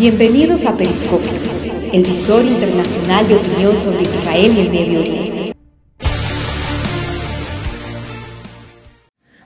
Bienvenidos a Periscopio, el visor internacional de opinión sobre Israel y el Medio Oriente.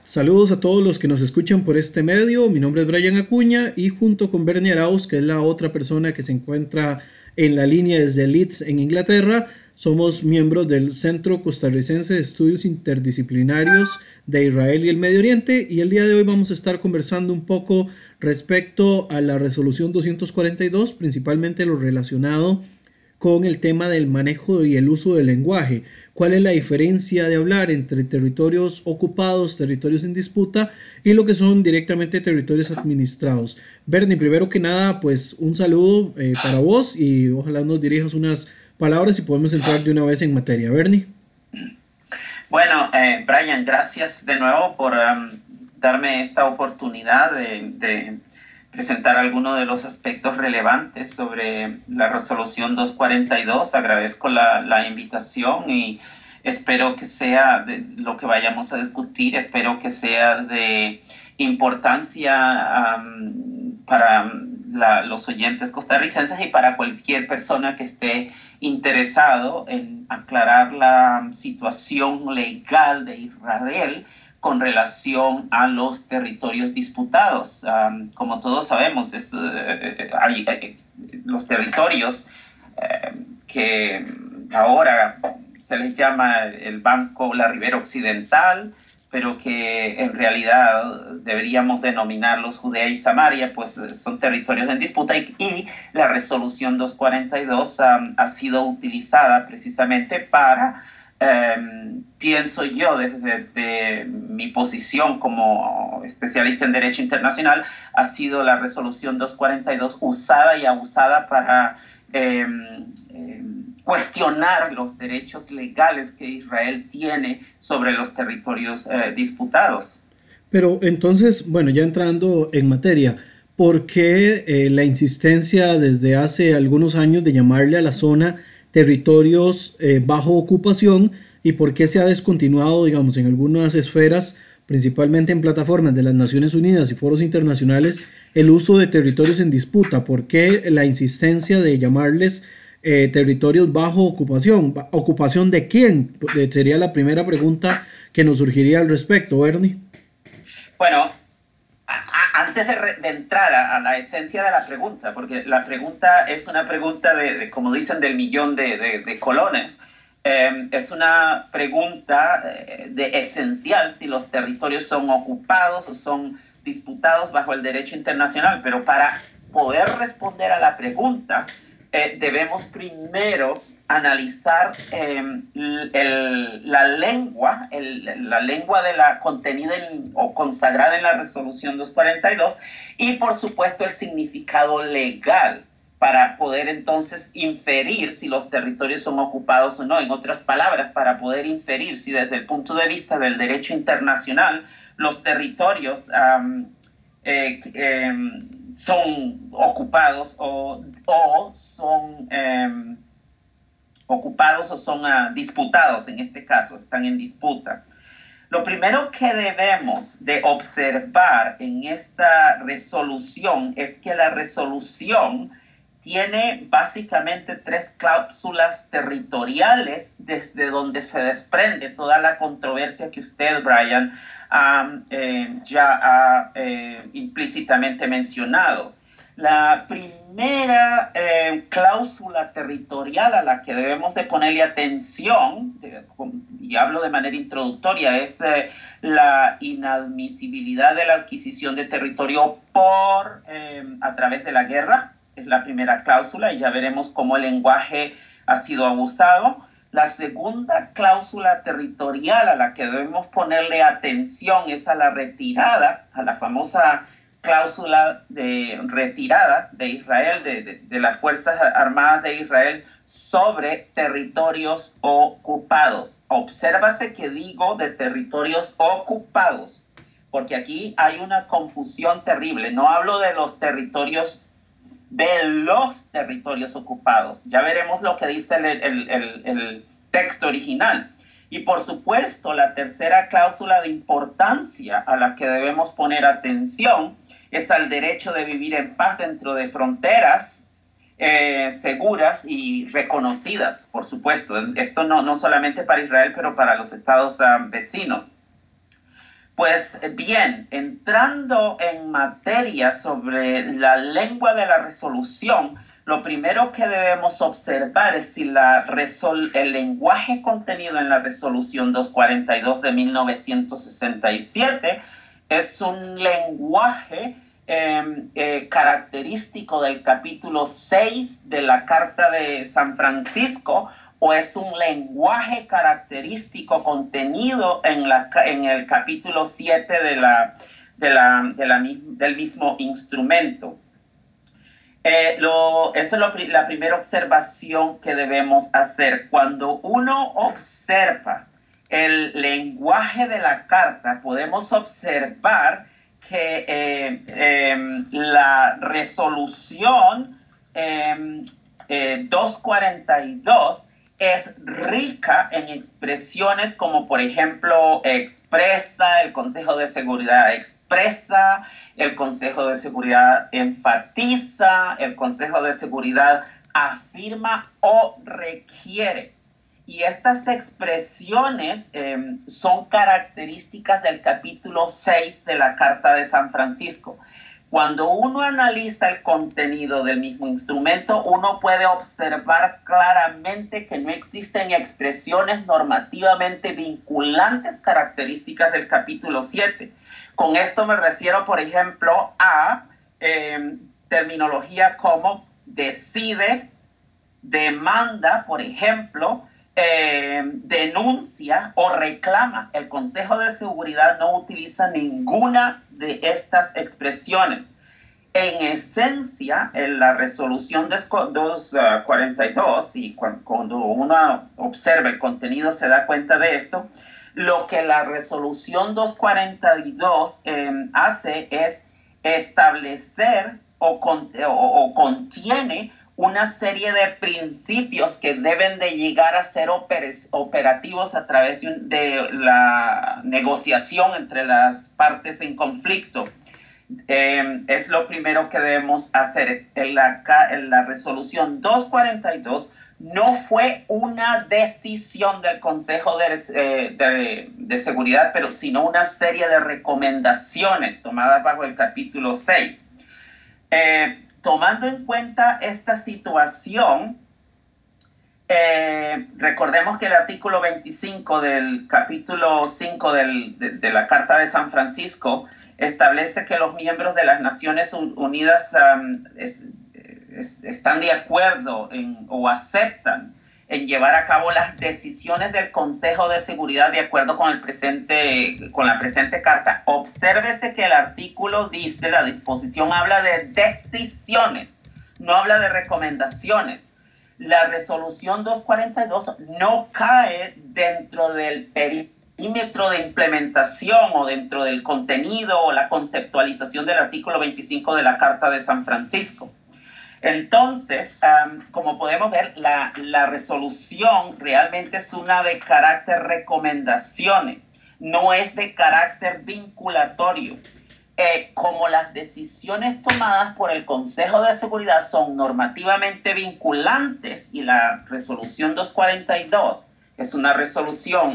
Saludos a todos los que nos escuchan por este medio. Mi nombre es Brian Acuña y junto con Bernie Arauz, que es la otra persona que se encuentra en la línea desde Leeds en Inglaterra, somos miembros del Centro Costarricense de Estudios Interdisciplinarios de Israel y el Medio Oriente y el día de hoy vamos a estar conversando un poco respecto a la resolución 242, principalmente lo relacionado con el tema del manejo y el uso del lenguaje. ¿Cuál es la diferencia de hablar entre territorios ocupados, territorios en disputa y lo que son directamente territorios administrados? Bernie, primero que nada, pues un saludo eh, para vos y ojalá nos dirijas unas palabras y podemos entrar de una vez en materia. Bernie. Bueno, eh, Brian, gracias de nuevo por um, darme esta oportunidad de, presentar algunos de los aspectos relevantes sobre la resolución 242. Agradezco la, invitación y espero que sea de lo que vayamos a discutir, espero que sea de importancia um, para los oyentes costarricenses y para cualquier persona que esté interesado en aclarar la situación legal de Israel con relación a los territorios disputados. como todos sabemos, eh, eh, hay, eh, los territorios que ahora se les llama el Banco La Ribera Occidental, pero que en realidad deberíamos denominarlos Judea y Samaria, pues eh, son territorios en disputa y, la resolución 242 ha sido utilizada precisamente para, em, pienso yo desde, mi posición como especialista en derecho internacional, ha sido la resolución 242 usada y abusada para... Em, em, cuestionar los derechos legales que Israel tiene sobre los territorios eh, disputados. Pero entonces, bueno, ya entrando en materia, ¿por qué eh, la insistencia desde hace algunos años de llamarle a la zona territorios eh, bajo ocupación y por qué se ha descontinuado, digamos, en algunas esferas, principalmente en plataformas de las Naciones Unidas y foros internacionales, el uso de territorios en disputa? ¿Por qué la insistencia de llamarles eh, territorios bajo ocupación. ¿Ocupación de quién? Sería la primera pregunta que nos surgiría al respecto, Bernie. Bueno, antes de, entrar a, la esencia de la pregunta, porque la pregunta es una pregunta de, como dicen, del millón de, colones. Em, es una pregunta eh, de esencial si los territorios son ocupados o son disputados bajo el derecho internacional, pero para poder responder a la pregunta, eh, debemos primero analizar em, la lengua, la lengua de la contenida o consagrada en la resolución 242 y por supuesto el significado legal para poder entonces inferir si los territorios son ocupados o no. En otras palabras, para poder inferir si desde el punto de vista del derecho internacional los territorios eh, em, son ocupados o, son em, ocupados o son ah, disputados, en este caso, están en disputa. Lo primero que debemos de observar en esta resolución es que la resolución tiene básicamente tres cláusulas territoriales desde donde se desprende toda la controversia que usted, Brian, eh, ya ha eh, implícitamente mencionado. La primera eh, cláusula territorial a la que debemos de ponerle atención, y hablo de manera introductoria, es la inadmisibilidad de la adquisición de territorio por, a través de la guerra, es la primera cláusula, y ya veremos cómo el lenguaje ha sido abusado. La segunda cláusula territorial a la que debemos ponerle atención es a la retirada, a la famosa cláusula de retirada de Israel, de, las Fuerzas Armadas de Israel sobre territorios ocupados. Obsérvase que digo de territorios ocupados, porque aquí hay una confusión terrible. No hablo de los territorios de los territorios ocupados. Ya veremos lo que dice el, texto original. Y por supuesto, la tercera cláusula de importancia a la que debemos poner atención es al derecho de vivir en paz dentro de fronteras eh, seguras y reconocidas, por supuesto. Esto no, no solamente para Israel, pero para los estados ah, vecinos. Pues bien, entrando en materia sobre la lengua de la resolución, lo primero que debemos observar es si la el lenguaje contenido en la resolución 242 de 1967 es un lenguaje em, eh, característico del capítulo 6 de la Carta de San Francisco o es un lenguaje característico contenido en, la, en el capítulo 7 de la, de la, del mismo instrumento. Eh, esa es la primera observación que debemos hacer. Cuando uno observa el lenguaje de la carta, podemos observar que eh, em, la resolución 242 em, es rica en expresiones como por ejemplo expresa, el Consejo de Seguridad expresa, el Consejo de Seguridad enfatiza, el Consejo de Seguridad afirma o requiere. Y estas expresiones em, son características del capítulo 6 de la Carta de San Francisco. Cuando uno analiza el contenido del mismo instrumento, uno puede observar claramente que no existen expresiones normativamente vinculantes características del capítulo 7. Con esto me refiero, por ejemplo, a em, terminología como decide, demanda, por ejemplo, em, denuncia o reclama. El Consejo de Seguridad no utiliza ninguna de estas expresiones. En esencia, en la resolución 242, y cuando uno observa el contenido se da cuenta de esto, lo que la resolución 242 em, hace es establecer o, contiene una serie de principios que deben de llegar a ser operativos a través de, la negociación entre las partes en conflicto. Em, es lo primero que debemos hacer. En la, resolución 242 no fue una decisión del Consejo de, eh, de, Seguridad, pero sino una serie de recomendaciones tomadas bajo el capítulo 6 tomando en cuenta esta situación, eh, recordemos que el artículo 25 del capítulo 5 de, la Carta de San Francisco establece que los miembros de las Naciones Unidas están de acuerdo o aceptan en llevar a cabo las decisiones del Consejo de Seguridad de acuerdo con, el presente, con la presente carta. Obsérvese que el artículo dice, la disposición habla de decisiones, no habla de recomendaciones. La resolución 242 no cae dentro del perímetro de implementación o dentro del contenido o la conceptualización del artículo 25 de la Carta de San Francisco. Entonces, como podemos ver, la, resolución realmente es una de carácter recomendaciones, no es de carácter vinculatorio. Eh, como las decisiones tomadas por el Consejo de Seguridad son normativamente vinculantes y la resolución 242 es una resolución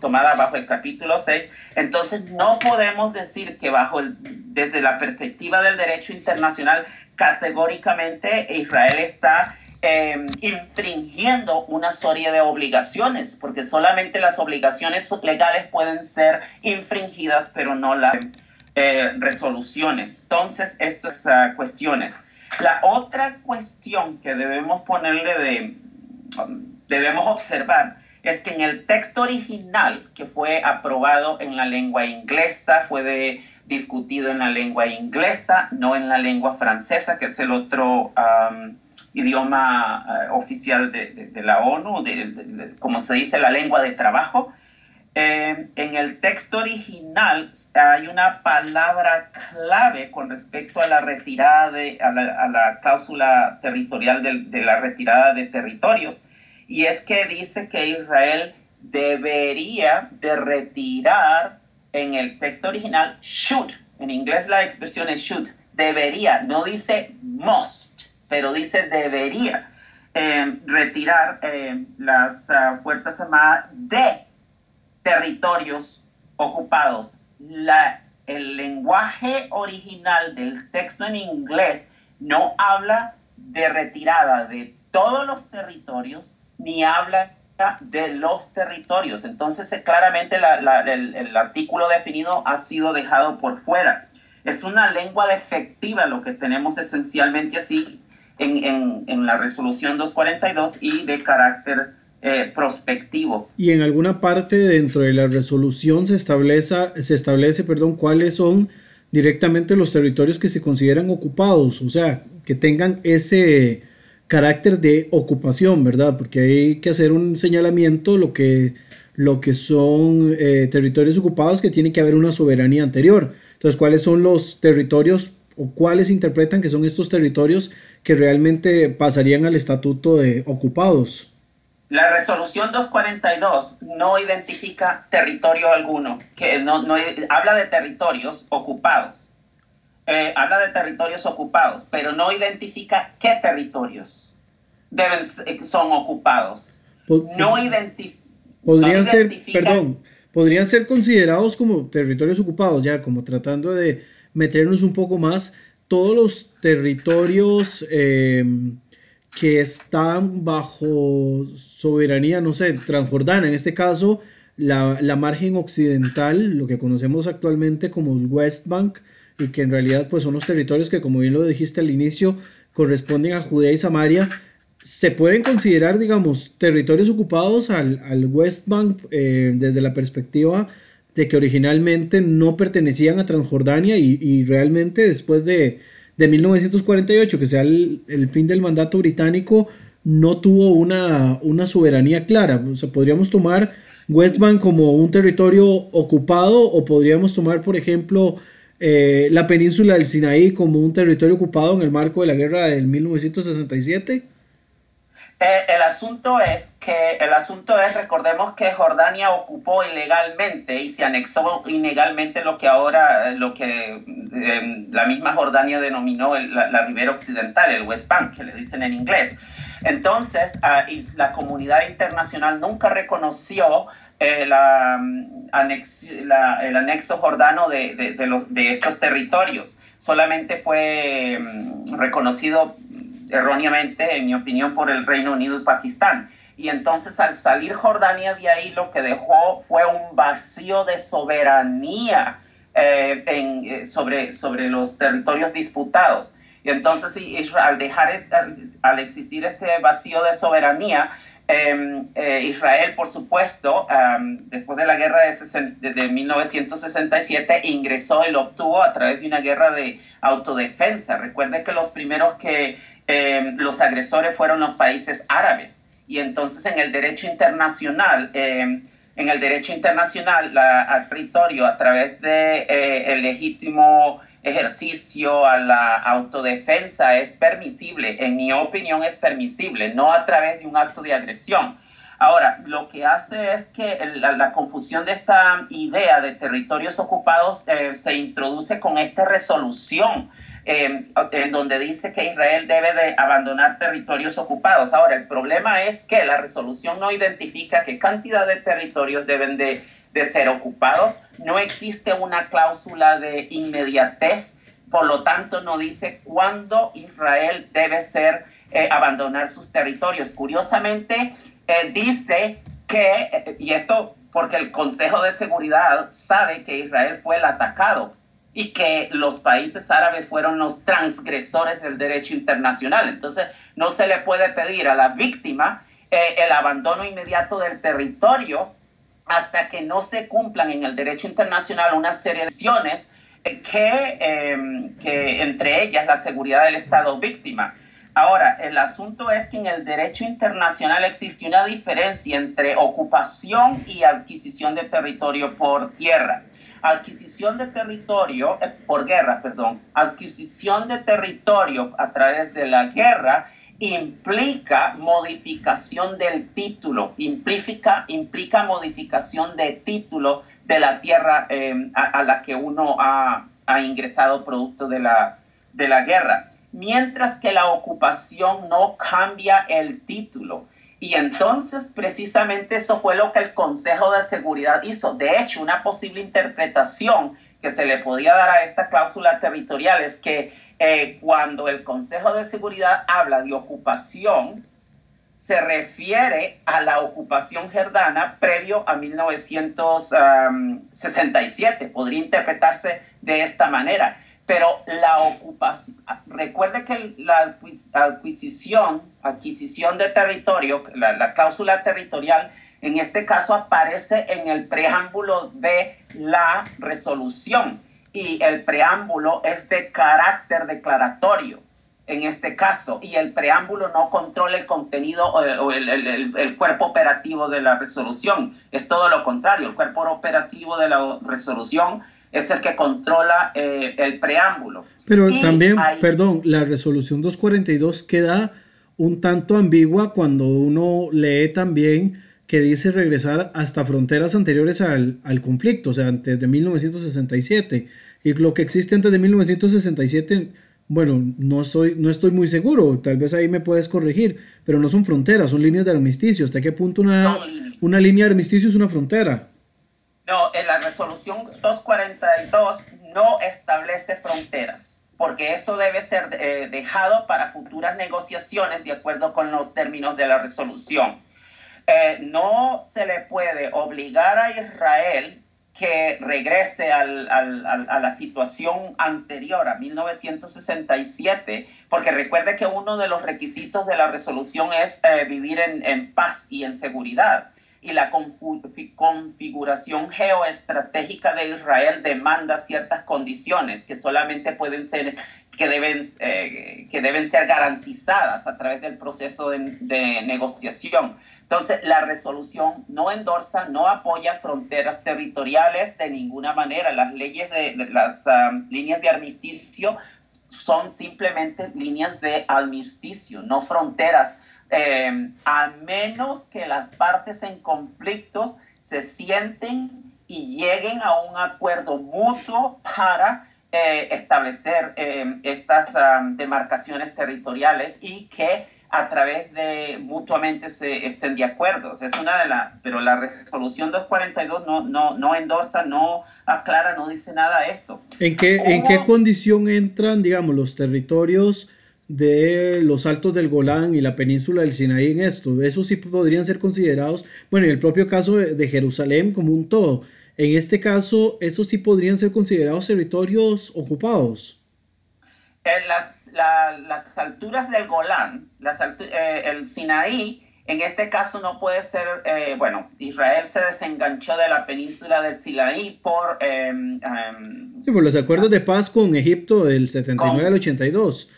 tomada bajo el capítulo 6, entonces no podemos decir que bajo desde la perspectiva del derecho internacional categóricamente Israel está em, infringiendo una serie de obligaciones, porque solamente las obligaciones legales pueden ser infringidas, pero no las eh, resoluciones. Entonces, estas uh, cuestiones. La otra cuestión que debemos ponerle de, debemos observar, es que en el texto original que fue aprobado en la lengua inglesa, fue de discutido en la lengua inglesa, no en la lengua francesa, que es el otro idioma eh, oficial de, la ONU, de, como se dice, la lengua de trabajo. Em, en el texto original hay una palabra clave con respecto a la retirada de, a la, cláusula territorial de, la retirada de territorios, y es que dice que Israel debería de retirar en el texto original should, En inglés la expresión es should, debería, no dice must, pero dice debería eh, retirar eh, las uh, Fuerzas Armadas de territorios ocupados. La, el lenguaje original del texto en inglés no habla de retirada de todos los territorios, ni habla de los territorios. Entonces, eh, claramente el, artículo definido ha sido dejado por fuera. Es una lengua defectiva lo que tenemos esencialmente así en, en, la resolución 242 y de carácter eh, prospectivo. Y en alguna parte dentro de la resolución se establece, se establece perdón, cuáles son directamente los territorios que se consideran ocupados, o sea, que tengan ese carácter de ocupación, ¿verdad? Porque hay que hacer un señalamiento lo que, lo que son eh, territorios ocupados que tiene que haber una soberanía anterior. Entonces, ¿cuáles son los territorios o cuáles interpretan que son estos territorios que realmente pasarían al estatuto de ocupados? La resolución 242 no identifica territorio alguno, que no, habla de territorios ocupados. Eh, habla de territorios ocupados, pero no identifica qué territorios deben, eh, son ocupados. No, identifica. podrían ser, perdón, podrían ser considerados como territorios ocupados, ya como tratando de meternos un poco más todos los territorios em, que están bajo soberanía, no sé, transjordana, en este caso la, la margen occidental, lo que conocemos actualmente como el West Bank, y que en realidad pues son los territorios que como bien lo dijiste al inicio corresponden a Judea y Samaria, se pueden considerar digamos territorios ocupados al, al West Bank eh, desde la perspectiva de que originalmente no pertenecían a Transjordania y, y realmente después de, de, 1948, que sea el, el, fin del mandato británico, no tuvo una, una soberanía clara. O sea, podríamos tomar West Bank como un territorio ocupado o podríamos tomar, por ejemplo, eh, la península del Sinaí como un territorio ocupado en el marco de la guerra del 1967? Eh, el asunto es que el asunto es recordemos que Jordania ocupó ilegalmente y se anexó ilegalmente lo que ahora lo que em, la misma Jordania denominó la, la, ribera occidental el West Bank que le dicen en inglés entonces ah, la comunidad internacional nunca reconoció eh, mm, el anexo jordano de, de, estos territorios. Solamente fue mm, reconocido erróneamente, en mi opinión, por el Reino Unido y Pakistán. Y entonces al salir Jordania de ahí lo que dejó fue un vacío de soberanía eh, eh, sobre, sobre los territorios disputados. Y entonces al dejar, al existir este vacío de soberanía, Em, eh, Israel, por supuesto, después de la guerra de, de, 1967, ingresó y lo obtuvo a través de una guerra de autodefensa. Recuerde que los primeros que em, los agresores fueron los países árabes. Y entonces en el derecho internacional, em, en el derecho internacional, la, territorio a través de eh, legítimo ejercicio a la autodefensa es permisible, en mi opinión es permisible, no a través de un acto de agresión. Ahora, lo que hace es que la, confusión de esta idea de territorios ocupados eh, se introduce con esta resolución eh, en donde dice que Israel debe de abandonar territorios ocupados. Ahora, el problema es que la resolución no identifica qué cantidad de territorios deben de de ser ocupados. No existe una cláusula de inmediatez, por lo tanto no dice cuándo Israel debe ser eh, abandonar sus territorios. Curiosamente, eh, dice que, eh, y esto porque el Consejo de Seguridad sabe que Israel fue el atacado y que los países árabes fueron los transgresores del derecho internacional. Entonces, no se le puede pedir a la víctima el abandono inmediato del territorio hasta que no se cumplan en el derecho internacional una serie de acciones que, em, que entre ellas la seguridad del Estado víctima. Ahora, el asunto es que en el derecho internacional existe una diferencia entre ocupación y adquisición de territorio por tierra. Adquisición de territorio, eh, por guerra, perdón, adquisición de territorio a través de la guerra implica modificación del título, implica, implica modificación de título de la tierra em, a, la que uno ha, ha ingresado producto de la, de la guerra. Mientras que la ocupación no cambia el título. Y entonces precisamente eso fue lo que el Consejo de Seguridad hizo. De hecho, una posible interpretación que se le podía dar a esta cláusula territorial es que eh, cuando el Consejo de Seguridad habla de ocupación, se refiere a la ocupación jordana previo a 1967. Podría interpretarse de esta manera. Pero la ocupación, recuerde que la adquisición, adquisición de territorio, la, cláusula territorial, en este caso aparece en el preámbulo de la resolución y el preámbulo es de carácter declaratorio en este caso y el preámbulo no controla el contenido o, el, cuerpo operativo de la resolución. Es todo lo contrario, el cuerpo operativo de la resolución es el que controla eh, el preámbulo. Pero también, perdón, la resolución 242 queda un tanto ambigua cuando uno lee también que dice regresar hasta fronteras anteriores al, al conflicto, o sea, antes de 1967. Y lo que existe antes de 1967 bueno, no, soy, no estoy muy seguro, tal vez ahí me puedes corregir, pero no son fronteras, son líneas de armisticio. ¿Hasta qué punto una, una línea de armisticio es una frontera? No, en la resolución 242 no establece fronteras, porque eso debe ser eh, dejado para futuras negociaciones de acuerdo con los términos de la resolución. Eh, no se le puede obligar a Israel que regrese a la situación anterior, a 1967, porque recuerde que uno de los requisitos de la resolución es eh, vivir en, paz y en seguridad. Y la configuración geoestratégica de Israel demanda ciertas condiciones que solamente pueden ser, que deben, eh, que deben ser garantizadas a través del proceso de, negociación. Entonces, la resolución no endorsa, no apoya fronteras territoriales de ninguna manera. Las leyes de, las um, líneas de armisticio son simplemente líneas de armisticio, no fronteras, em, a menos que las partes en conflictos se sienten y lleguen a un acuerdo mutuo para eh, establecer em, estas um, demarcaciones territoriales y que a través de mutuamente se estén de acuerdo. Es una de las, pero la resolución 242 no, no, no endorsa, no aclara, no dice nada de esto. ¿En qué, ¿En qué condición entran, digamos, los territorios de los altos del Golán y la península del Sinaí en esto? Eso sí podrían ser considerados, bueno, en el propio caso de, Jerusalén como un todo. En este caso, ¿esos sí podrían ser considerados territorios ocupados? En las las alturas del Golán, las eh, el Sinaí, en este caso no puede ser, eh, bueno, Israel se desenganchó de la península del Sinaí por... Em, em, por los acuerdos de paz con Egipto del 79 al 82.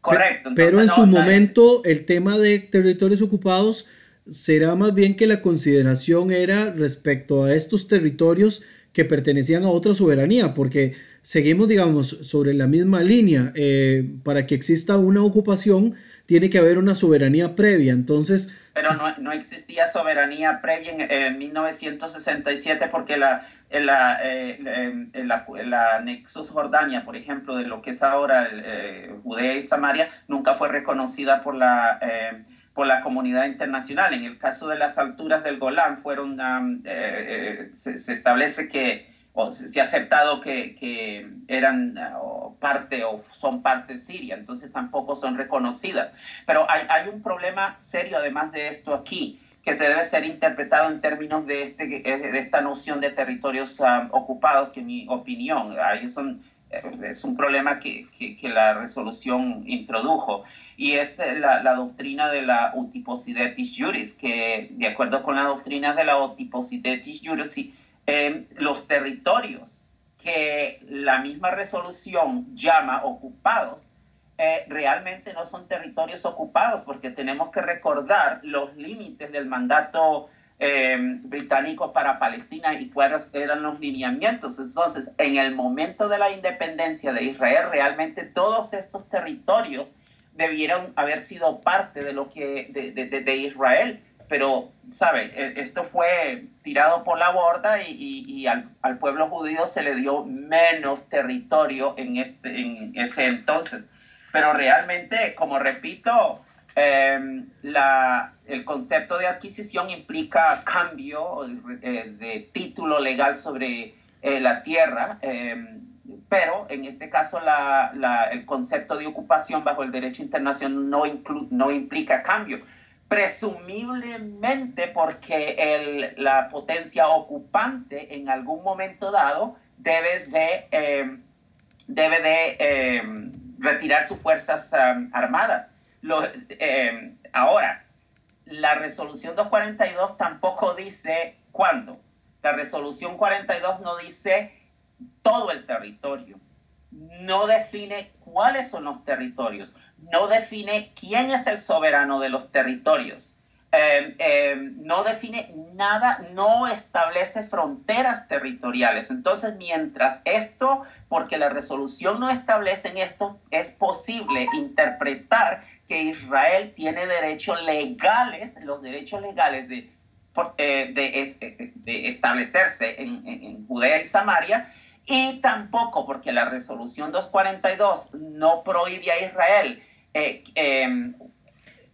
Correcto. pero en su momento el tema de territorios ocupados será más bien que la consideración era respecto a estos territorios que pertenecían a otra soberanía, porque seguimos, digamos, sobre la misma línea. Eh, para que exista una ocupación, tiene que haber una soberanía previa. Entonces. Pero no, no existía soberanía previa en, 1967 porque la, la, eh, la, la, Nexus Jordania, por ejemplo, de lo que es ahora eh, Judea y Samaria, nunca fue reconocida por la, eh, por la comunidad internacional. En el caso de las alturas del Golán, fueron, se, se, establece que o se ha aceptado que, que eran parte o son parte Siria, entonces tampoco son reconocidas. Pero hay, hay, un problema serio además de esto aquí, que se debe ser interpretado en términos de, este, de esta noción de territorios um, ocupados, que en mi opinión, ahí son, eh, es un problema que, que, la resolución introdujo, y es eh, la, la doctrina de la utiposidetis juris, que de acuerdo con la doctrina de la utiposidetis juris, los territorios que la misma resolución llama ocupados, eh, realmente no son territorios ocupados porque tenemos que recordar los límites del mandato em, británico para Palestina y cuáles eran los lineamientos. Entonces, en el momento de la independencia de Israel, realmente todos estos territorios debieron haber sido parte de lo que de, de Israel pero, ¿sabe? E, esto fue tirado por la borda y, al, pueblo judío se le dio menos territorio en, este, en ese entonces. Pero realmente, como repito, em, la, el concepto de adquisición implica cambio eh, de título legal sobre eh, la tierra, em, pero en este caso el concepto de ocupación bajo el derecho internacional no, no implica cambio. Presumiblemente porque el, la potencia ocupante en algún momento dado debe de, em, debe de retirar sus fuerzas armadas. Em, ahora, la resolución 242 tampoco dice cuándo. La resolución 42 no dice todo el territorio. No define cuáles son los territorios no define quién es el soberano de los territorios, em, em, no define nada, no establece fronteras territoriales. Entonces, mientras esto, porque la resolución no establece esto, es posible interpretar que Israel tiene derechos legales, los derechos legales de, eh, eh, eh, de, establecerse en, en Judea y Samaria, y tampoco porque la resolución 242 no prohíbe a Israel em,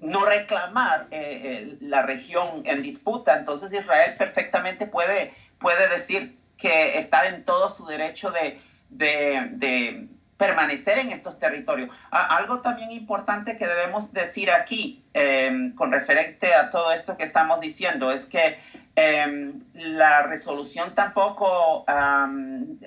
no reclamar eh, eh, la región en disputa, entonces Israel perfectamente puede, puede decir que está en todo su derecho de, de, permanecer en estos territorios. algo también importante que debemos decir aquí em, con referente a todo esto que estamos diciendo es que em, la resolución tampoco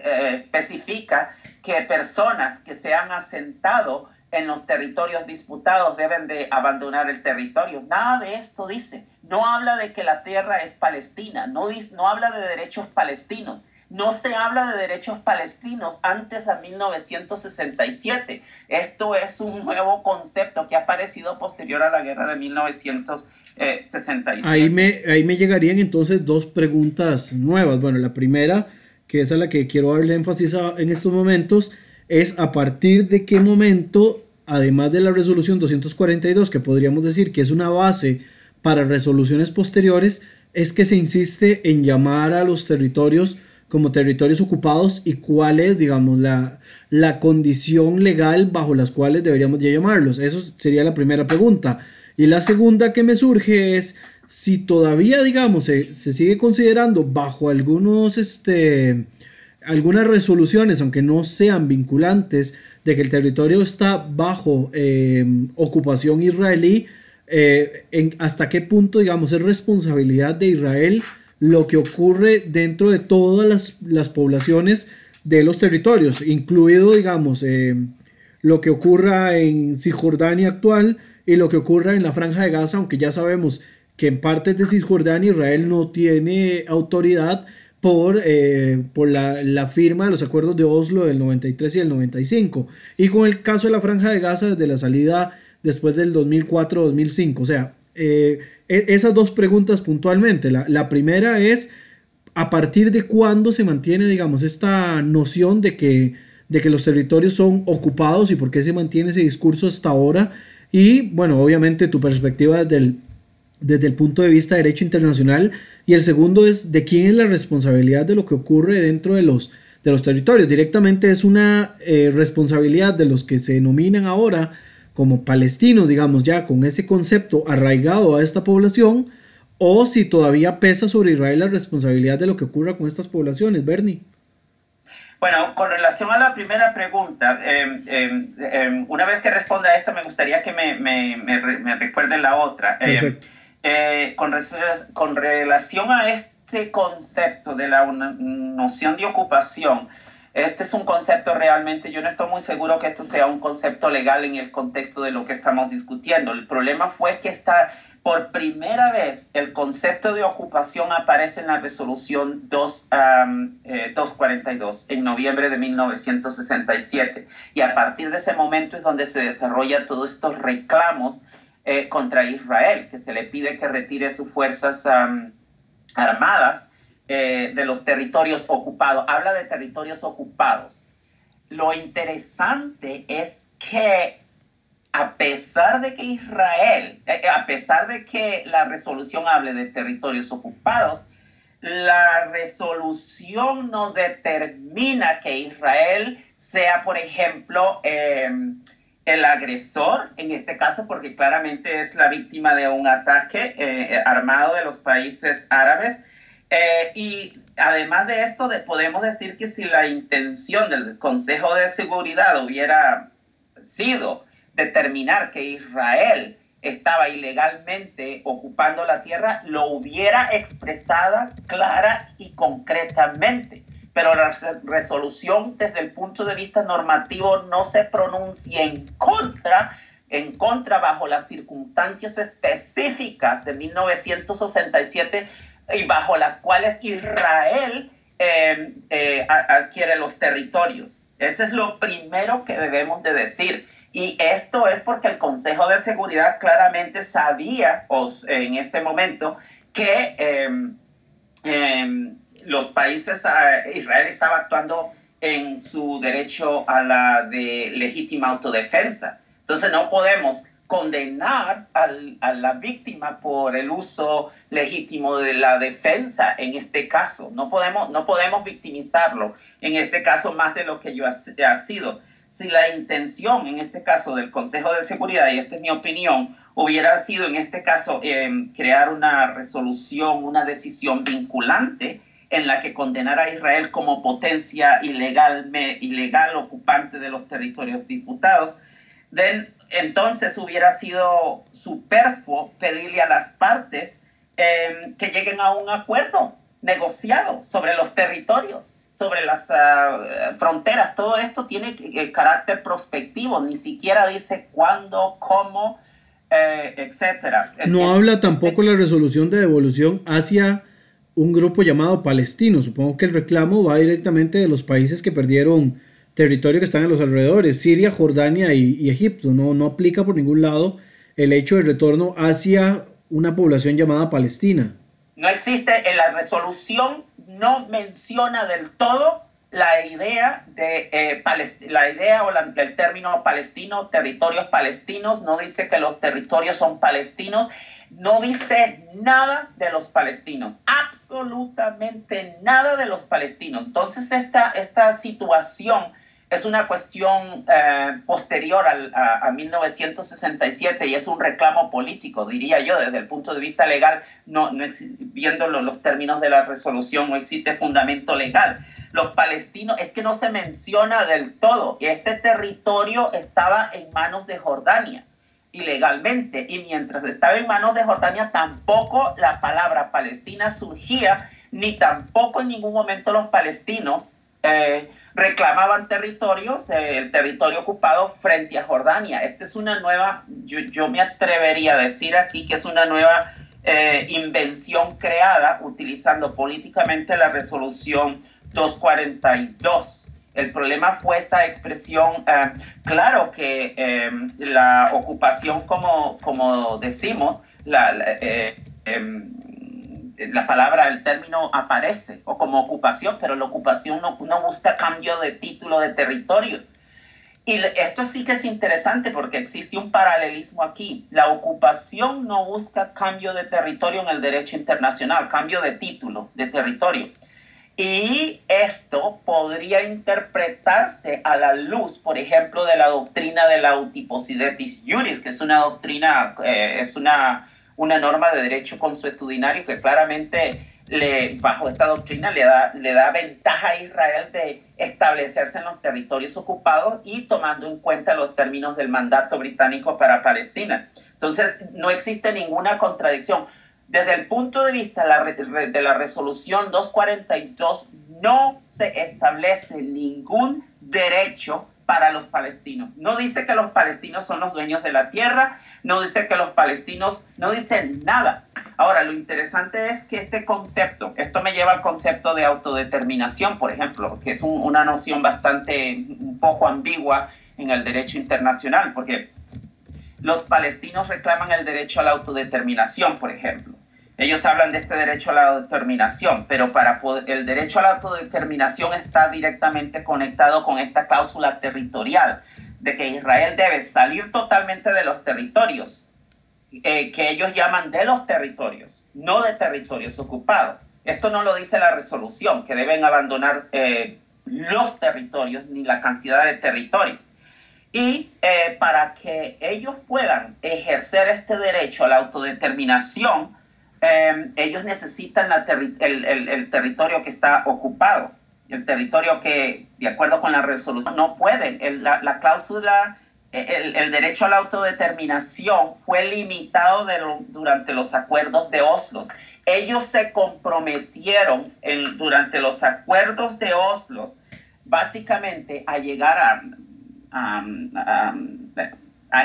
especifica que personas que se han asentado en los territorios disputados deben de abandonar el territorio. Nada de esto dice. No habla de que la tierra es palestina, no, dice, no habla de derechos palestinos. No se habla de derechos palestinos antes de 1967. Esto es un nuevo concepto que ha aparecido posterior a la guerra de 1967. Ahí me, ahí me llegarían entonces dos preguntas nuevas. Bueno, la primera, que es a la que quiero darle énfasis en estos momentos, es a partir de qué momento, además de la resolución 242, que podríamos decir que es una base para resoluciones posteriores, es que se insiste en llamar a los territorios como territorios ocupados y cuál es, digamos, la, la condición legal bajo las cuales deberíamos llamarlos. Eso sería la primera pregunta. Y la segunda que me surge es si todavía, digamos, se, se sigue considerando bajo algunos, este, algunas resoluciones, aunque no sean vinculantes, de que el territorio está bajo eh, ocupación israelí, eh, hasta qué punto, digamos, es responsabilidad de Israel lo que ocurre dentro de todas las, poblaciones de los territorios, incluido, digamos, eh, lo que ocurra en Cisjordania actual y lo que ocurra en la franja de Gaza, aunque ya sabemos que en partes de Cisjordania Israel no tiene autoridad, por, eh, por la, firma de los acuerdos de Oslo del 93 y del 95. Y con el caso de la Franja de Gaza desde la salida después del 2004-2005. O sea, eh, e, esas dos preguntas puntualmente. La, la, primera es, ¿a partir de cuándo se mantiene, digamos, esta noción de que, de que los territorios son ocupados y por qué se mantiene ese discurso hasta ahora? Y, bueno, obviamente tu perspectiva desde el, desde el punto de vista de derecho internacional y el segundo es de quién es la responsabilidad de lo que ocurre dentro de los, de los territorios. Directamente es una eh, responsabilidad de los que se denominan ahora como palestinos, digamos ya con ese concepto arraigado a esta población, o si todavía pesa sobre Israel la responsabilidad de lo que ocurra con estas poblaciones, Bernie. Bueno, con relación a la primera pregunta, em, una vez que responda a esta, me gustaría que me, me, me, recuerden la otra. Perfecto. Eh, con, relación a este concepto de la noción de ocupación, este es un concepto realmente, yo no estoy muy seguro que esto sea un concepto legal en el contexto de lo que estamos discutiendo. El problema fue que está, por primera vez el concepto de ocupación aparece en la resolución 2, 242 eh, en noviembre de 1967 y a partir de ese momento es donde se desarrollan todos estos reclamos eh, contra Israel, que se le pide que retire sus fuerzas armadas eh, de los territorios ocupados. Habla de territorios ocupados. Lo interesante es que a pesar de que Israel, eh, a pesar de que la resolución hable de territorios ocupados, la resolución no determina que Israel sea, por ejemplo, em, el agresor, en este caso, porque claramente es la víctima de un ataque eh, armado de los países árabes. Eh, y además de esto, podemos decir que si la intención del Consejo de Seguridad hubiera sido determinar que Israel estaba ilegalmente ocupando la tierra, lo hubiera expresada clara y concretamente. Pero la resolución desde el punto de vista normativo no se pronuncia en contra, en contra bajo las circunstancias específicas de 1967 y bajo las cuales Israel eh, eh, adquiere los territorios. Ese es lo primero que debemos de decir. Y esto es porque el Consejo de Seguridad claramente sabía en ese momento que em, em, los países, ah, Israel estaba actuando en su derecho a la de legítima autodefensa. Entonces no podemos condenar a la víctima por el uso legítimo de la defensa en este caso. No podemos, no podemos victimizarlo en este caso más de lo que yo ha sido si la intención, en este caso del Consejo de Seguridad, y esta es mi opinión, hubiera sido en este caso em, crear una resolución, una decisión vinculante en la que condenara a Israel como potencia ilegal, ilegal ocupante de los territorios disputados, entonces hubiera sido superfluo pedirle a las partes em, que lleguen a un acuerdo negociado sobre los territorios sobre las ah, fronteras, todo esto tiene el carácter prospectivo, ni siquiera dice cuándo, cómo, eh, etcétera. No habla tampoco la resolución de devolución hacia un grupo llamado palestino. Supongo que el reclamo va directamente de los países que perdieron territorio que están en los alrededores, Siria, Jordania y, Egipto. No, no aplica por ningún lado el hecho de retorno hacia una población llamada Palestina. No existe en la resolución, no menciona del todo la idea de eh, la idea o el término palestino, territorios palestinos, no dice que los territorios son palestinos, no dice nada de los palestinos, absolutamente nada de los palestinos. Entonces esta, esta situación es una cuestión eh, posterior a, 1967 y es un reclamo político, diría yo, desde el punto de vista legal, no, no viendo los términos de la resolución, no existe fundamento legal. Los palestinos, es que no se menciona del todo, este territorio estaba en manos de Jordania ilegalmente y mientras estaba en manos de Jordania tampoco la palabra Palestina surgía, ni tampoco en ningún momento los palestinos eh, reclamaban territorios, eh, el territorio ocupado frente a Jordania. Esta es una nueva, yo, me atrevería a decir aquí que es una nueva eh, invención creada utilizando políticamente la resolución 242. El problema fue esa expresión, eh, claro que la ocupación, como, como decimos, la, em, la palabra, el término aparece, o como ocupación, pero la ocupación no, no busca cambio de título de territorio. Y esto sí que es interesante porque existe un paralelismo aquí. La ocupación no busca cambio de territorio en el derecho internacional, cambio de título de territorio. Y esto podría interpretarse a la luz, por ejemplo, de la doctrina de la utiposidetis juris, que es una doctrina, eh, es una una norma de derecho consuetudinario que claramente bajo esta doctrina le da, le da ventaja a Israel de establecerse en los territorios ocupados y tomando en cuenta los términos del mandato británico para Palestina. Entonces, no existe ninguna contradicción. Desde el punto de vista de la resolución 242, no se establece ningún derecho para los palestinos. No dice que los palestinos son los dueños de la tierra, no dice que los palestinos, no dicen nada. Ahora, lo interesante es que este concepto, esto me lleva al concepto de autodeterminación, por ejemplo, que es una noción bastante, un poco ambigua en el derecho internacional, porque los palestinos reclaman el derecho a la autodeterminación, por ejemplo. Ellos hablan de este derecho a la determinación, pero para el derecho a la autodeterminación está directamente conectado con esta cláusula territorial. de que Israel debe salir totalmente de los territorios eh, que ellos llaman de los territorios, no de territorios ocupados. Esto no lo dice la resolución, que deben abandonar eh, los territorios ni la cantidad de territorios. Y eh, para que ellos puedan ejercer este derecho a la autodeterminación, ellos necesitan el, territorio que está ocupado, el territorio que, de acuerdo con la resolución, no pueden. la, cláusula el, derecho a la autodeterminación fue limitado durante los acuerdos de Oslo. Ellos se comprometieron durante los acuerdos de Oslo básicamente a llegar a,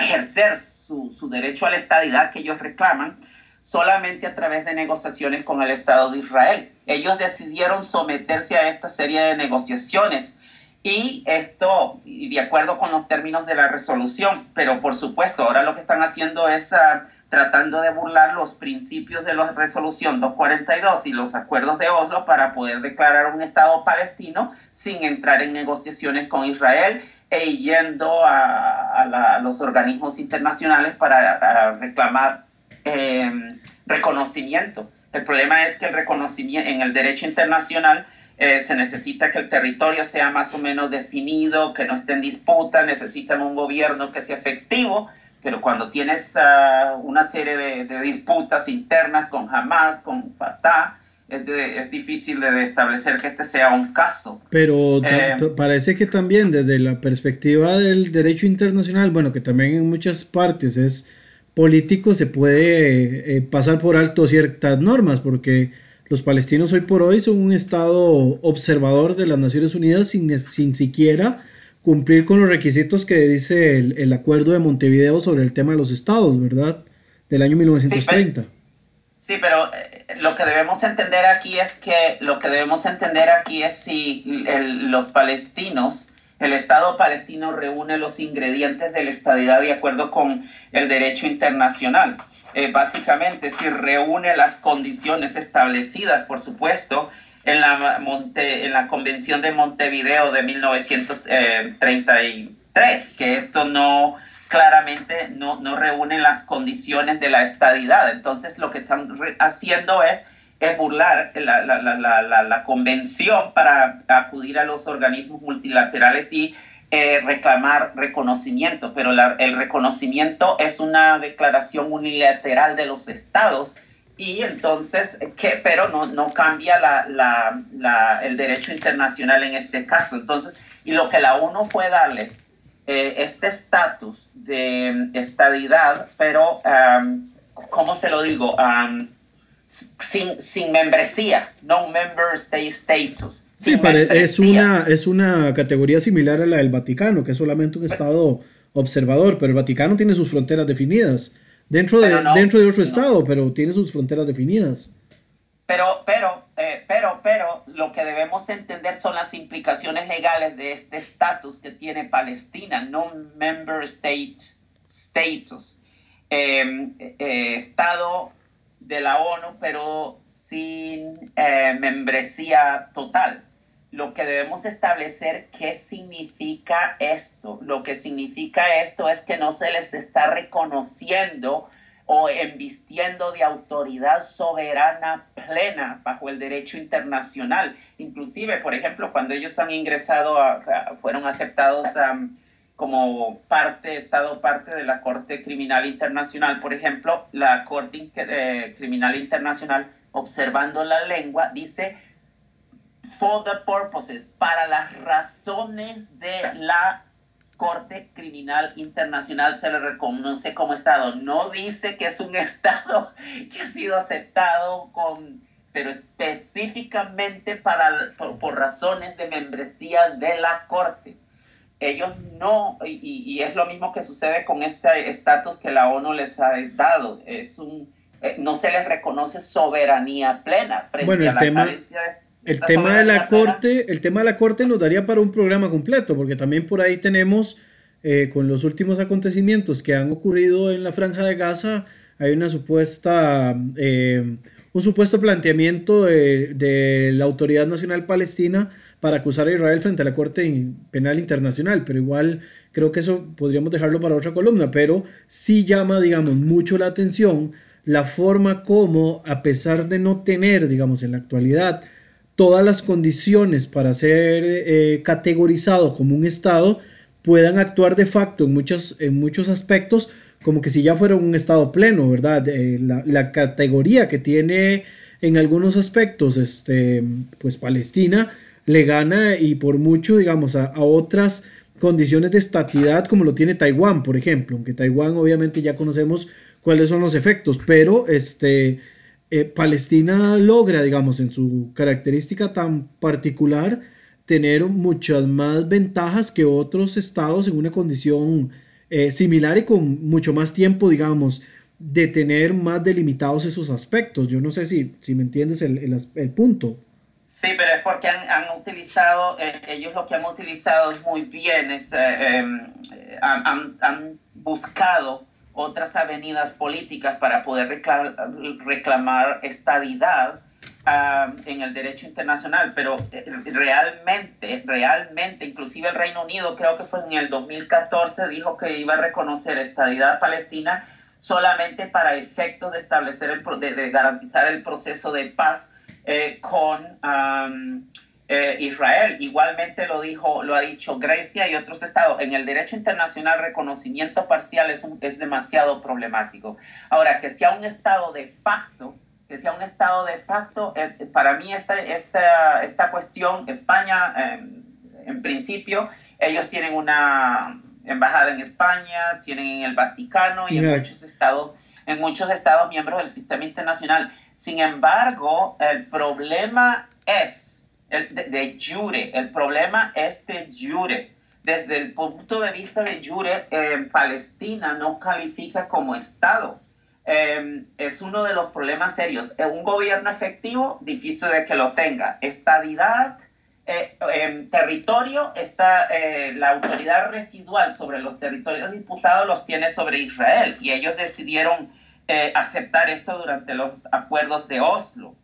ejercer su, su, derecho a la estadidad que ellos reclaman solamente a través de negociaciones con el Estado de Israel. Ellos decidieron someterse a esta serie de negociaciones y esto, de acuerdo con los términos de la resolución, pero por supuesto, ahora lo que están haciendo es ah, tratando de burlar los principios de la resolución 242 y los acuerdos de Oslo para poder declarar un Estado palestino sin entrar en negociaciones con Israel e yendo a, los organismos internacionales para reclamar em, reconocimiento. El problema es que el reconocimiento en el derecho internacional eh, se necesita que el territorio sea más o menos definido, que no esté en disputa, necesitan un gobierno que sea efectivo, pero cuando tienes ah, una serie de, disputas internas con Hamas, con Fatah, es, difícil de establecer que este sea un caso. Pero eh, parece que también desde la perspectiva del derecho internacional, bueno, que también en muchas partes es político, se puede eh, pasar por alto ciertas normas, porque los palestinos hoy por hoy son un Estado observador de las Naciones Unidas sin, sin siquiera cumplir con los requisitos que dice el, acuerdo de Montevideo sobre el tema de los estados, ¿verdad? Del año 1930. Sí, pero, eh, lo que debemos entender aquí es que lo que debemos entender aquí es si los palestinos, el Estado palestino reúne los ingredientes de la estadidad de acuerdo con el derecho internacional. Eh, básicamente si reúne las condiciones establecidas, por supuesto, en la, en la Convención de Montevideo de 1933, que esto no claramente no, no reúne las condiciones de la estadidad. Entonces lo que están haciendo es, es burlar la, la, la, la, convención para acudir a los organismos multilaterales y eh, reclamar reconocimiento, pero el reconocimiento es una declaración unilateral de los estados y entonces, que, pero no, no cambia el derecho internacional en este caso. Entonces, y lo que la ONU fue darles eh, este estatus de estadidad, pero, um, ¿cómo se lo digo? Sin, sin membresía, no member state status. Sí, es una, es una categoría similar a la del Vaticano, que es solamente un Estado observador, pero el Vaticano tiene sus fronteras definidas. Dentro de, dentro de otro Estado, pero tiene sus fronteras definidas. Pero, pero, eh, pero, pero, lo que debemos entender son las implicaciones legales de este estatus que tiene Palestina, no member state status. Em, eh, estado de la ONU, pero sin eh, membresía total lo que debemos establecer qué significa esto. Lo que significa esto es que no se les está reconociendo o embistiendo de autoridad soberana plena bajo el derecho internacional. Inclusive, por ejemplo, cuando ellos han ingresado, fueron aceptados como parte, Estado parte de la Corte Criminal Internacional, por ejemplo, la Corte eh, Criminal Internacional, observando la lengua, dice for the purposes, para las razones de la Corte Criminal Internacional se le reconoce como Estado. No dice que es un Estado que ha sido aceptado con, pero específicamente para, por, razones de membresía de la Corte. Ellos no, y, es lo mismo que sucede con este estatus que la ONU les ha dado. Es un, eh, no se les reconoce soberanía plena frente a la tema... de el tema de la corte, el tema de la corte nos daría para un programa completo, porque también por ahí tenemos, eh, con los últimos acontecimientos que han ocurrido en la franja de Gaza, hay una supuesta, eh, un supuesto planteamiento de, la Autoridad Nacional Palestina para acusar a Israel frente a la Corte Penal Internacional, pero igual creo que eso podríamos dejarlo para otra columna, pero sí llama, digamos, mucho la atención la forma como, a pesar de no tener, digamos, en la actualidad, todas las condiciones para ser eh, categorizado como un Estado, puedan actuar de facto en, muchos, en muchos aspectos como que si ya fuera un Estado pleno, ¿verdad? Eh, la, categoría que tiene en algunos aspectos, este, pues Palestina le gana y por mucho, digamos, a, otras condiciones de estatidad como lo tiene Taiwán, por ejemplo, aunque Taiwán obviamente ya conocemos cuáles son los efectos, pero este, eh, Palestina logra, digamos, en su característica tan particular, tener muchas más ventajas que otros estados en una condición eh, similar y con mucho más tiempo, digamos, de tener más delimitados esos aspectos. Yo no sé si, si me entiendes el, el, punto. Sí, pero es porque han, han utilizado, eh, ellos lo que han utilizado muy bien, es, em, han, han, buscado otras avenidas políticas para poder reclamar estabilidad en el derecho internacional, pero eh, realmente, realmente, inclusive el Reino Unido, creo que fue en el 2014, dijo que iba a reconocer estabilidad palestina solamente para efectos de establecer, el, de, garantizar el proceso de paz eh, con eh, Israel. Igualmente lo, dijo, lo ha dicho Grecia y otros estados. En el derecho internacional, reconocimiento parcial es, es demasiado problemático. Ahora, que sea un estado de facto, que sea un Estado de facto, eh, para mí esta, esta, esta cuestión, España, en principio, ellos tienen una embajada en España, tienen en el Vaticano y en muchos estados, en muchos estados miembros del sistema internacional. Sin embargo, el problema es el de, de jure, el problema es de jure. Desde el punto de vista de jure, Palestina no califica como Estado Em, es uno de los problemas serios. Un gobierno efectivo, difícil de que lo tenga. Estadidad, eh, em, territorio, está, eh, la autoridad residual sobre los territorios disputados los tiene sobre Israel y ellos decidieron eh, aceptar esto durante los acuerdos de Oslo.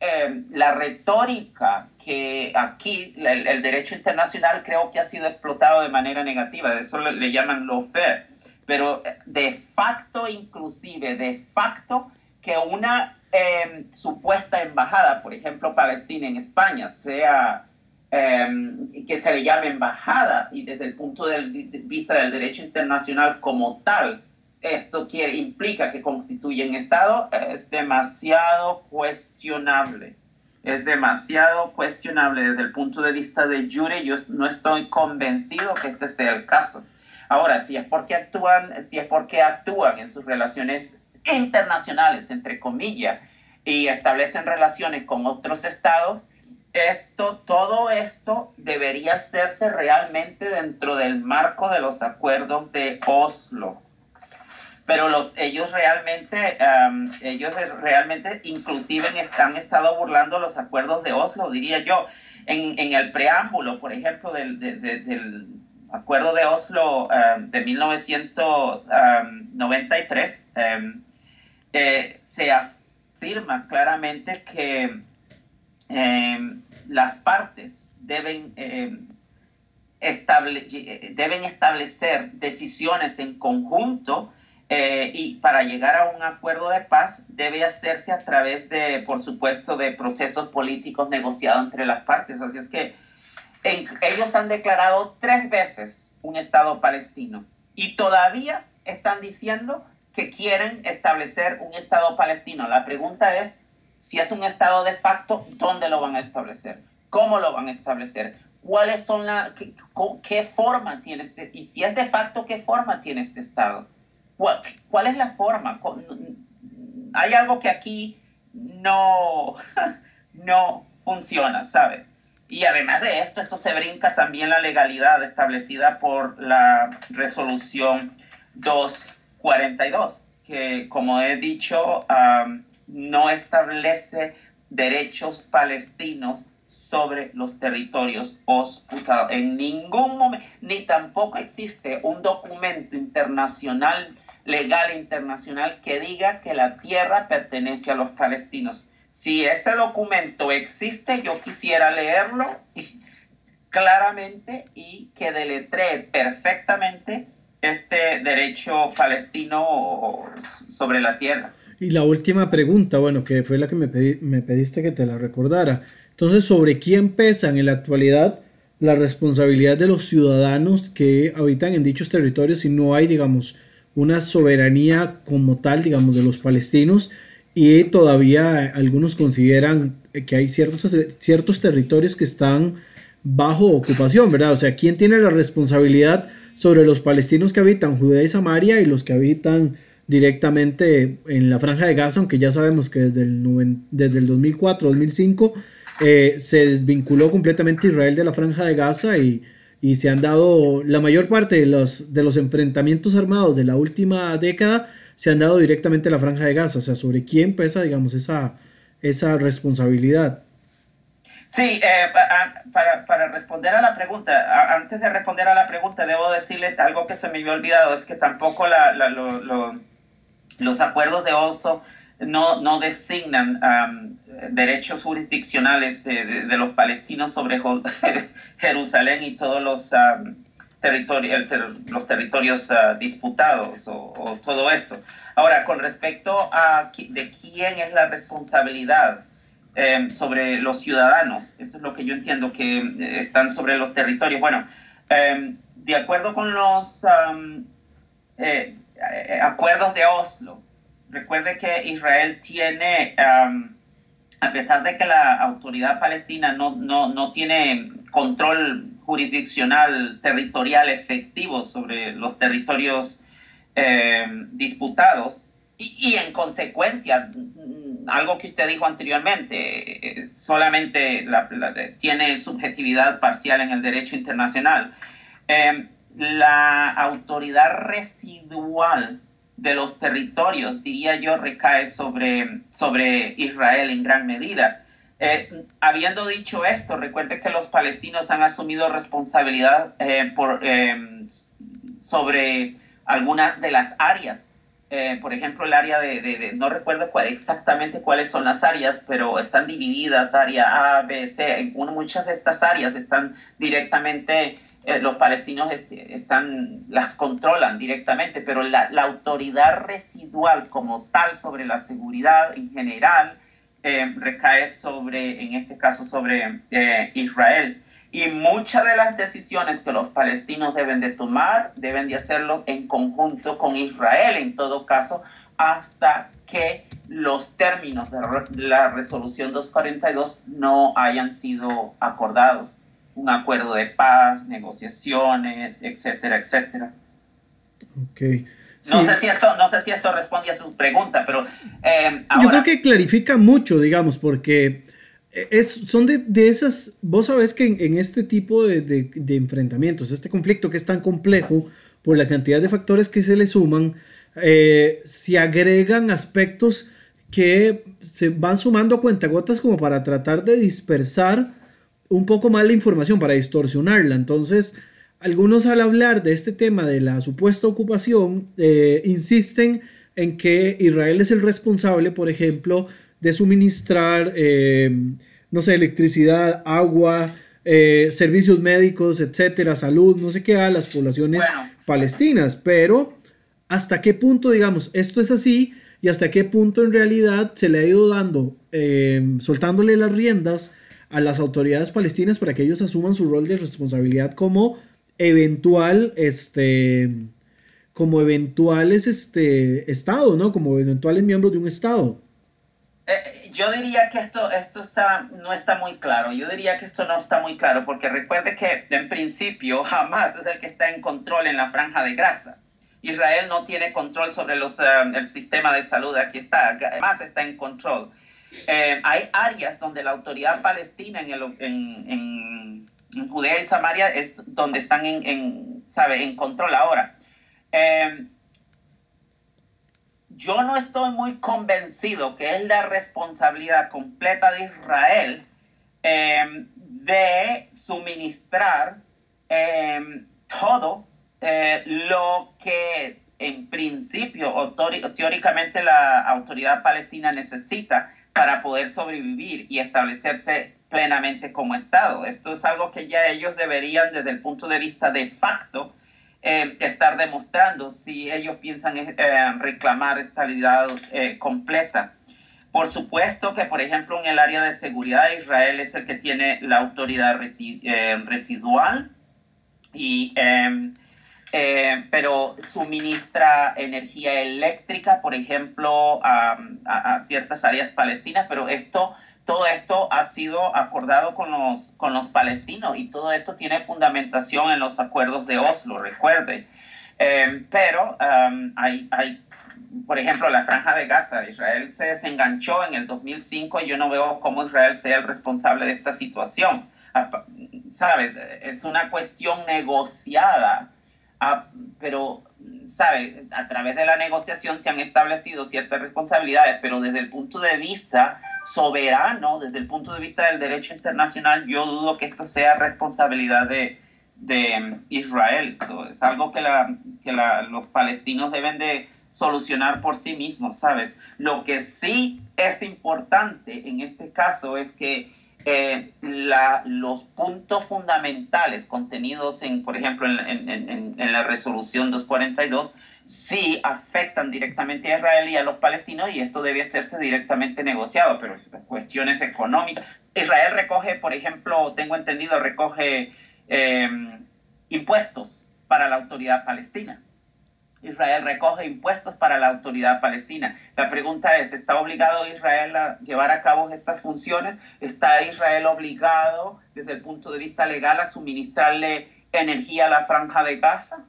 Em, la retórica que aquí el, derecho internacional creo que ha sido explotado de manera negativa, de eso le, le llaman fair pero eh, de facto inclusive, de facto que una em, supuesta embajada, por ejemplo, Palestina en España, sea em, que se le llame embajada y desde el punto de vista del derecho internacional como tal, esto quiere, implica que constituye un Estado, es demasiado cuestionable. Es demasiado cuestionable desde el punto de vista de jure. Yo no estoy convencido que este sea el caso. Ahora, si es porque actúan, si es porque actúan en sus relaciones internacionales, entre comillas, y establecen relaciones con otros estados, esto, todo esto debería hacerse realmente dentro del marco de los acuerdos de Oslo. Pero los, ellos realmente, ellos realmente inclusive han estado burlando los acuerdos de Oslo, diría yo. En, en el preámbulo, por ejemplo, del, del acuerdo de Oslo um, de 1993 um, eh, se afirma claramente que em, las partes deben, em, deben establecer decisiones en conjunto eh, y para llegar a un acuerdo de paz debe hacerse a través de, por supuesto, de procesos políticos negociados entre las partes. Así es que ellos han declarado tres veces un Estado palestino y todavía están diciendo que quieren establecer un Estado palestino. La pregunta es, si es un Estado de facto, ¿dónde lo van a establecer? ¿Cómo lo van a establecer? ¿Cuáles son la, qué, forma tiene este, y si es de facto, qué forma tiene este Estado? ¿Cuál, es la forma? Hay algo que aquí no, no funciona, ¿sabes? Y además de esto, esto se brinca también la legalidad establecida por la resolución 242, que como he dicho, no establece derechos palestinos sobre los territorios ocupados. En ningún momento, ni tampoco existe un documento internacional legal internacional que diga que la tierra pertenece a los palestinos. Si este documento existe, yo quisiera leerlo claramente y que deletree perfectamente este derecho palestino sobre la tierra. Y la última pregunta, bueno, que fue la que me, me pediste que te la recordara. Entonces, ¿sobre quién pesa en la actualidad la responsabilidad de los ciudadanos que habitan en dichos territorios si no hay, digamos, una soberanía como tal, digamos, de los palestinos? Y todavía algunos consideran que hay ciertos, ciertos territorios que están bajo ocupación, ¿verdad? O sea, ¿quién tiene la responsabilidad sobre los palestinos que habitan Judea y Samaria y los que habitan directamente en la franja de Gaza, aunque ya sabemos que desde el, desde el 2004-2005 eh, se desvinculó completamente Israel de la franja de Gaza y, y, se han dado la mayor parte de los, de los enfrentamientos armados de la última década se han dado directamente a la franja de Gaza, o sea, sobre quién pesa, digamos, esa, esa responsabilidad. Sí, eh, para, para, responder a la pregunta, antes de responder a la pregunta, debo decirle algo que se me había olvidado, es que tampoco la, los acuerdos de Oslo no, no designan derechos jurisdiccionales de, los palestinos sobre Jerusalén y todos los, territorios, los territorios ah, disputados o, o, todo esto. Ahora, con respecto a de quién es la responsabilidad Em, sobre los ciudadanos. Eso es lo que yo entiendo que eh, están sobre los territorios. Bueno, em, de acuerdo con los eh, eh, acuerdos de Oslo, recuerde que Israel tiene, a pesar de que la autoridad palestina no, no, no tiene control jurisdiccional territorial efectivo sobre los territorios em, disputados, y, en consecuencia, algo que usted dijo anteriormente, solamente tiene subjetividad parcial en el derecho internacional. Em, la autoridad residual de los territorios, diría yo, recae sobre, sobre Israel en gran medida. Eh, habiendo dicho esto, recuerde que los palestinos han asumido responsabilidad eh, por, em, sobre algunas de las áreas eh, por ejemplo, el área de, no recuerdo cuál, exactamente cuáles son las áreas, pero están divididas, área A, B, C. muchas de estas áreas están directamente, eh, los palestinos están, las controlan directamente, pero la, la, autoridad residual como tal sobre la seguridad en general eh, recae sobre, en este caso, sobre Israel. Y muchas de las decisiones que los palestinos deben de tomar deben de hacerlo en conjunto con Israel, en todo caso, hasta que los términos de la resolución 242 no hayan sido acordados. Un acuerdo de paz, negociaciones, etcétera, etcétera. Okay. No, sé si esto, no sé si esto responde a su pregunta, pero... Eh, Yo creo que clarifica mucho, digamos, porque es, son de, de, esas, vos sabés que en, este tipo de, de, enfrentamientos, este conflicto que es tan complejo por la cantidad de factores que se le suman, eh, se agregan aspectos que se van sumando a cuentagotas como para tratar de dispersar un poco más la información, para distorsionarla. Entonces, algunos al hablar de este tema de la supuesta ocupación, eh, insisten en que Israel es el responsable, por ejemplo, de suministrar, eh, no sé, electricidad, agua, eh, servicios médicos, etcétera, salud, no sé qué, a las poblaciones palestinas. Pero, ¿hasta qué punto, digamos, esto es así? Y hasta qué punto en realidad se le ha ido dando, soltándole las riendas a las autoridades palestinas para que ellos asuman su rol de responsabilidad como eventual, este, como eventuales, este, estado, ¿no? Como eventuales miembros de un estado. Eh, yo diría que esto, esto está, no está muy claro. Yo diría que esto no está muy claro porque recuerde que en principio jamás es el que está en control en la franja de grasa. Israel no tiene control sobre los, eh, el sistema de salud, aquí está, jamás está en control. Eh, hay áreas donde la autoridad palestina en, el, en, en, Judea y Samaria es donde están en, en, ¿sabe? en control ahora yo no estoy muy convencido que es la responsabilidad completa de Israel em, de suministrar todo eh, lo que en principio o teóricamente la autoridad palestina necesita para poder sobrevivir y establecerse plenamente como Estado. Esto es algo que ya ellos deberían desde el punto de vista de facto eh, estar demostrando si ellos piensan eh, reclamar estabilidad eh, completa. Por supuesto que, por ejemplo, en el área de seguridad, Israel es el que tiene la autoridad residual, y, em, pero suministra energía eléctrica, por ejemplo, a, a, ciertas áreas palestinas, pero esto todo esto ha sido acordado con los, con los palestinos y todo esto tiene fundamentación en los acuerdos de Oslo, recuerde. Eh, pero um, hay, hay, por ejemplo, la franja de Gaza. Israel se desenganchó en el 2005 y yo no veo cómo Israel sea el responsable de esta situación. Ah, Sabes, es una cuestión negociada, ah, pero ¿sabes? A través de la negociación se han establecido ciertas responsabilidades, pero desde el punto de vista soberano desde el punto de vista del derecho internacional, yo dudo que esto sea responsabilidad de, de Israel. es algo que, la, que la, los palestinos deben de solucionar por sí mismos, ¿sabes? Lo que sí es importante en este caso es que eh, la, los puntos fundamentales contenidos en, por ejemplo, en, en, en la resolución 242 sí afectan directamente a Israel y a los palestinos y esto debe hacerse directamente negociado, pero cuestiones económicas. Israel recoge, por ejemplo, tengo entendido, recoge em, impuestos para la autoridad palestina. Israel recoge impuestos para la autoridad palestina. La pregunta es, ¿está obligado Israel a llevar a cabo estas funciones? ¿Está Israel obligado desde el punto de vista legal a suministrarle energía a la franja de Gaza?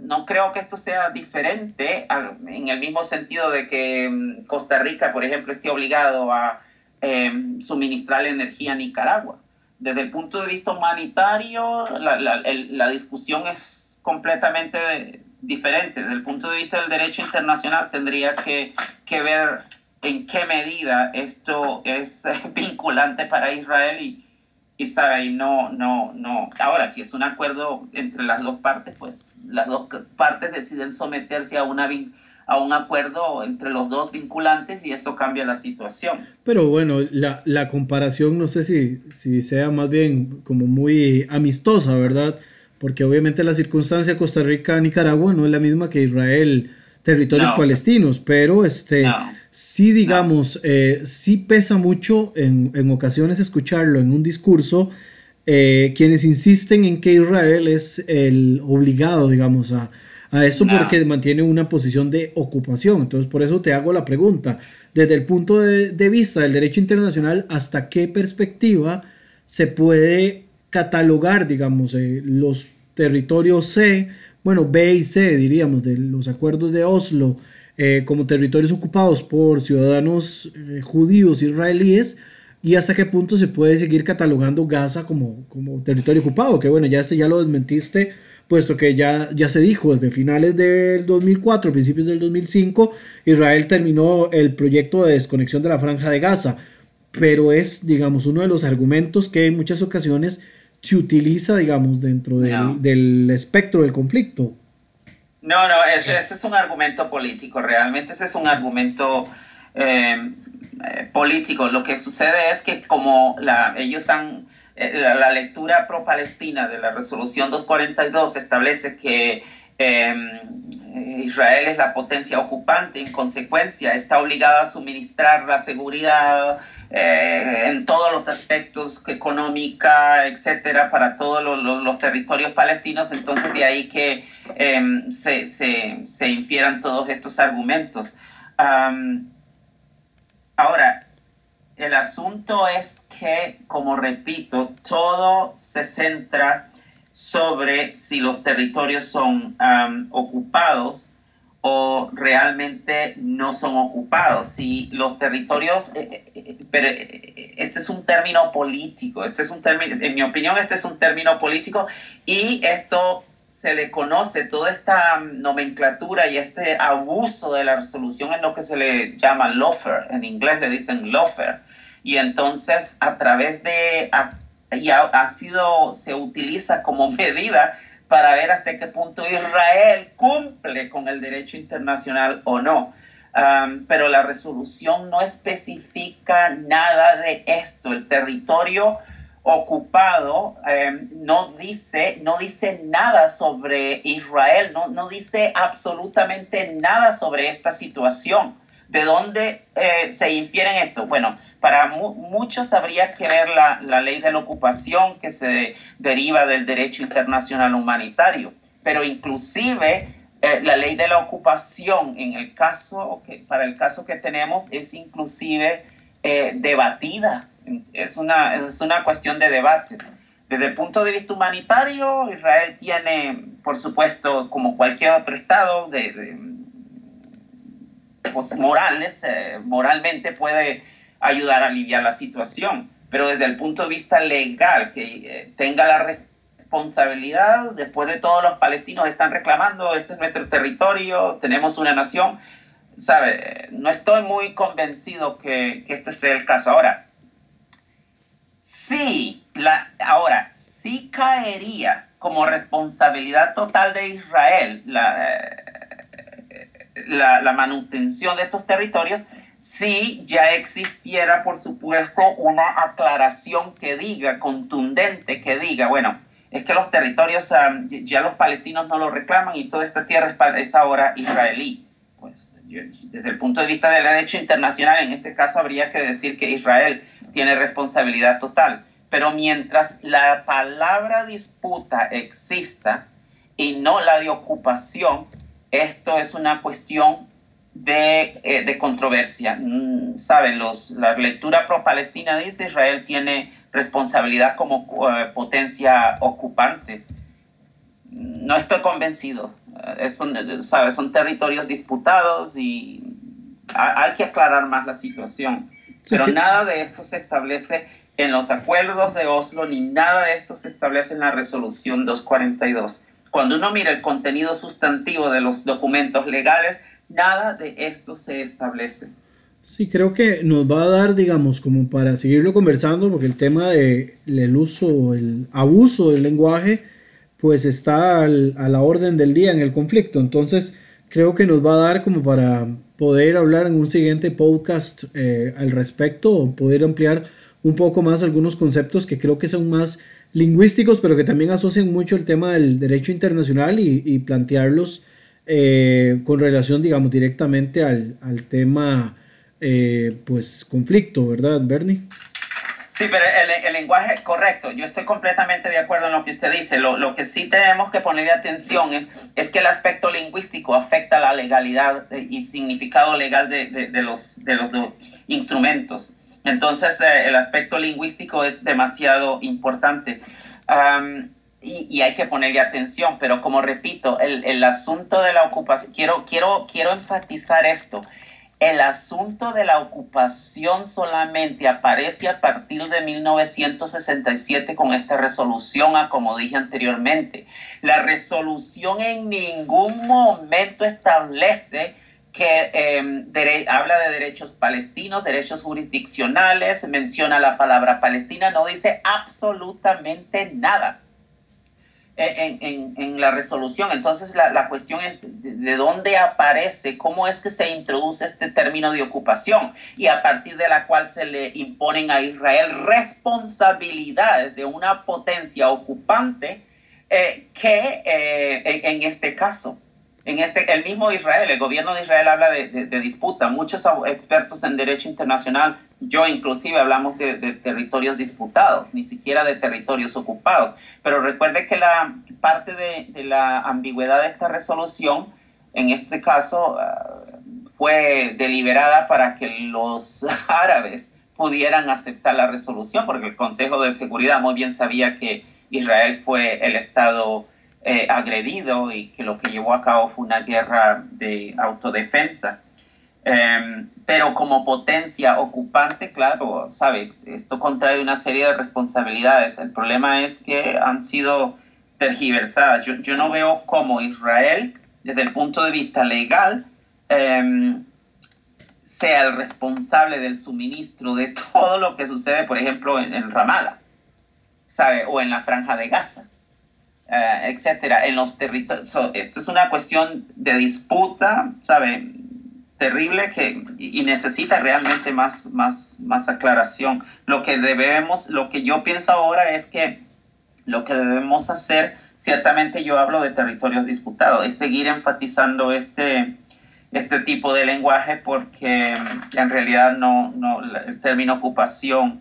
no creo que esto sea diferente en el mismo sentido de que mm, Costa Rica, por ejemplo, esté obligado a em, suministrar energía a Nicaragua. Desde el punto de vista humanitario, la, discusión es completamente diferente. Desde el punto de vista del derecho internacional, tendría que, que ver en qué medida esto es vinculante para Israel y, y sabe, y no, no, no. Ahora, si es un acuerdo entre las dos partes, pues las dos partes deciden someterse a, una, a un acuerdo entre los dos vinculantes y eso cambia la situación. Pero bueno, la, la comparación no sé si, si sea más bien como muy amistosa, ¿verdad? Porque obviamente la circunstancia Costa Rica-Nicaragua no es la misma que Israel, territorios palestinos, pero este sí, digamos, eh, sí pesa mucho en, en, ocasiones escucharlo en un discurso, eh, quienes insisten en que Israel es el obligado, digamos, a, a esto porque mantiene una posición de ocupación. Entonces, por eso te hago la pregunta, desde el punto de, de vista del derecho internacional, ¿hasta qué perspectiva se puede catalogar, digamos, eh, los territorios C, bueno, B y C, diríamos, de los acuerdos de Oslo, eh, como territorios ocupados por ciudadanos eh, judíos israelíes y hasta qué punto se puede seguir catalogando Gaza como, como territorio ocupado, que bueno, ya este ya lo desmentiste, puesto que ya, ya se dijo desde finales del 2004, principios del 2005, Israel terminó el proyecto de desconexión de la franja de Gaza, pero es, digamos, uno de los argumentos que en muchas ocasiones se utiliza, digamos, dentro del espectro del conflicto. No, no, ese, es un argumento político, realmente ese es un argumento em, eh, político. Lo que sucede es que como la, ellos han, eh, la, lectura pro-palestina de la resolución 242 establece que em, Israel es la potencia ocupante, en consecuencia está obligada a suministrar la seguridad, eh, en todos los aspectos económica, etcétera, para todos los, territorios palestinos. Entonces, de ahí que em, se, se, infieran todos estos argumentos. ahora, el asunto es que, como repito, todo se centra sobre si los territorios son ocupados o realmente no son ocupados. Si los territorios, eh, eh, eh, pero este es un término político, este es un término, en mi opinión, este es un término político y esto se le conoce, toda esta nomenclatura y este abuso de la resolución en lo que se le llama lawfare, en inglés le dicen lawfare, y entonces a través de, y ha sido, se utiliza como medida para ver hasta qué punto Israel cumple con el derecho internacional o no. pero la resolución no especifica nada de esto. El territorio ocupado em, no, dice, no dice nada sobre Israel, no, no dice absolutamente nada sobre esta situación. ¿De dónde eh, se infieren esto? Bueno, para muchos habría que ver la, la, ley de la ocupación que se deriva del derecho internacional humanitario, pero inclusive eh, la ley de la ocupación en el caso, que, para el caso que tenemos, es inclusive eh, debatida, es una, es una cuestión de debate. Desde el punto de vista humanitario, Israel tiene, por supuesto, como cualquier otro Estado, de, pues, morales, eh, moralmente puede ayudar a aliviar la situación, pero desde el punto de vista legal, que eh, tenga la responsabilidad, después de todos los palestinos están reclamando, este es nuestro territorio, tenemos una nación, sabe, no estoy muy convencido que, este sea el caso. Ahora, sí, la, ahora, sí caería como responsabilidad total de Israel la, eh, la, la manutención de estos territorios si ya existiera, por supuesto, una aclaración que diga, contundente, que diga, bueno, es que los territorios ah, ya los palestinos no lo reclaman y toda esta tierra es, ahora israelí. Pues desde el punto de vista del derecho internacional, en este caso habría que decir que Israel tiene responsabilidad total. Pero mientras la palabra disputa exista y no la de ocupación, esto es una cuestión de, eh, de controversia. Mm, Saben, los, la lectura pro-palestina dice Israel tiene responsabilidad como eh, potencia ocupante. No estoy convencido. Eh, son, ¿sabe? son territorios disputados y hay que aclarar más la situación. Pero nada de esto se establece en los acuerdos de Oslo, ni nada de esto se establece en la resolución 242. Cuando uno mira el contenido sustantivo de los documentos legales, nada de esto se establece. Sí, creo que nos va a dar, digamos, como para seguirlo conversando, porque el tema del el uso, el abuso del lenguaje, pues está a la orden del día en el conflicto. Entonces, creo que nos va a dar como para poder hablar en un siguiente podcast eh, al respecto o poder ampliar un poco más algunos conceptos que creo que son más lingüísticos, pero que también asocian mucho el tema del derecho internacional y plantearlos eh, con relación, digamos, directamente al, al tema, eh, pues, conflicto, ¿verdad, Bernie? Sí, pero el, el, lenguaje correcto, yo estoy completamente de acuerdo en lo que usted dice. Lo, lo que sí tenemos que ponerle atención es, es, que el aspecto lingüístico afecta la legalidad y significado legal de, de, de los, de los instrumentos. Entonces, eh, el aspecto lingüístico es demasiado importante. Y, hay que ponerle atención, pero como repito, el, el, asunto de la ocupación, quiero, quiero, quiero enfatizar esto, el asunto de la ocupación solamente aparece a partir de 1967 con esta resolución, a como dije anteriormente. La resolución en ningún momento establece que eh, habla de derechos palestinos, derechos jurisdiccionales, menciona la palabra Palestina, no dice absolutamente nada en, la resolución. Entonces la, la cuestión es de, dónde aparece, cómo es que se introduce este término de ocupación y a partir de la cual se le imponen a Israel responsabilidades de una potencia ocupante eh, que eh, en, este caso, en este, el mismo Israel, el gobierno de Israel habla de, de disputa. Muchos expertos en derecho internacional yo inclusive hablamos de, territorios disputados, ni siquiera de territorios ocupados. Pero recuerde que la parte de, la ambigüedad de esta resolución, en este caso, ah, fue deliberada para que los árabes pudieran aceptar la resolución, porque el Consejo de Seguridad muy bien sabía que Israel fue el Estado eh, agredido y que lo que llevó a cabo fue una guerra de autodefensa. Em, pero como potencia ocupante, claro, ¿sabes? Esto contrae una serie de responsabilidades. El problema es que han sido tergiversadas. Yo, yo no veo cómo Israel, desde el punto de vista legal, em, sea el responsable del suministro de todo lo que sucede, por ejemplo, en, en Ramallah, ¿sabe? O en la franja de Gaza. Eh, etcétera, en los territorios. esto es una cuestión de disputa, ¿sabe? Terrible que, y necesita realmente más, más, más aclaración. Lo que debemos, lo que yo pienso ahora es que lo que debemos hacer, ciertamente yo hablo de territorios disputados, es seguir enfatizando este, este tipo de lenguaje porque en realidad no, no el término ocupación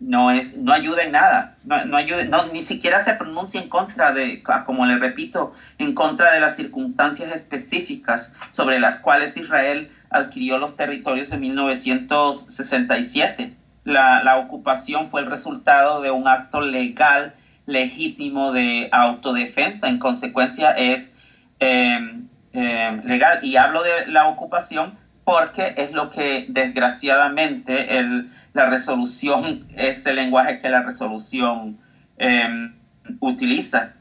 no, es, no ayuda en nada, no, no no, ni siquiera se pronuncia en contra de, como le repito, en contra de las circunstancias específicas sobre las cuales Israel adquirió los territorios en 1967. La, la ocupación fue el resultado de un acto legal legítimo de autodefensa, en consecuencia es em, em, legal. Y hablo de la ocupación porque es lo que desgraciadamente el, la resolución es el lenguaje que la resolución em, utiliza.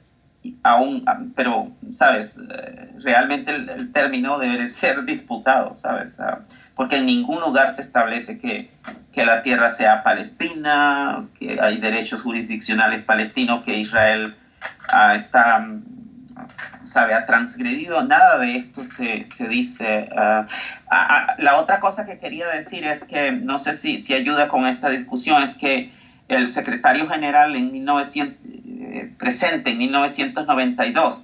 Aún, pero, ¿sabes? Eh, realmente el, término debe ser disputado, ¿sabes? Ah, porque en ningún lugar se establece que, que, la tierra sea palestina, que hay derechos jurisdiccionales palestinos, que Israel ah, está sabe, ha transgredido, nada de esto se, se dice. Ah, la otra cosa que quería decir es que, no sé si, si ayuda con esta discusión, es que el secretario general en 1900, eh, presente en 1992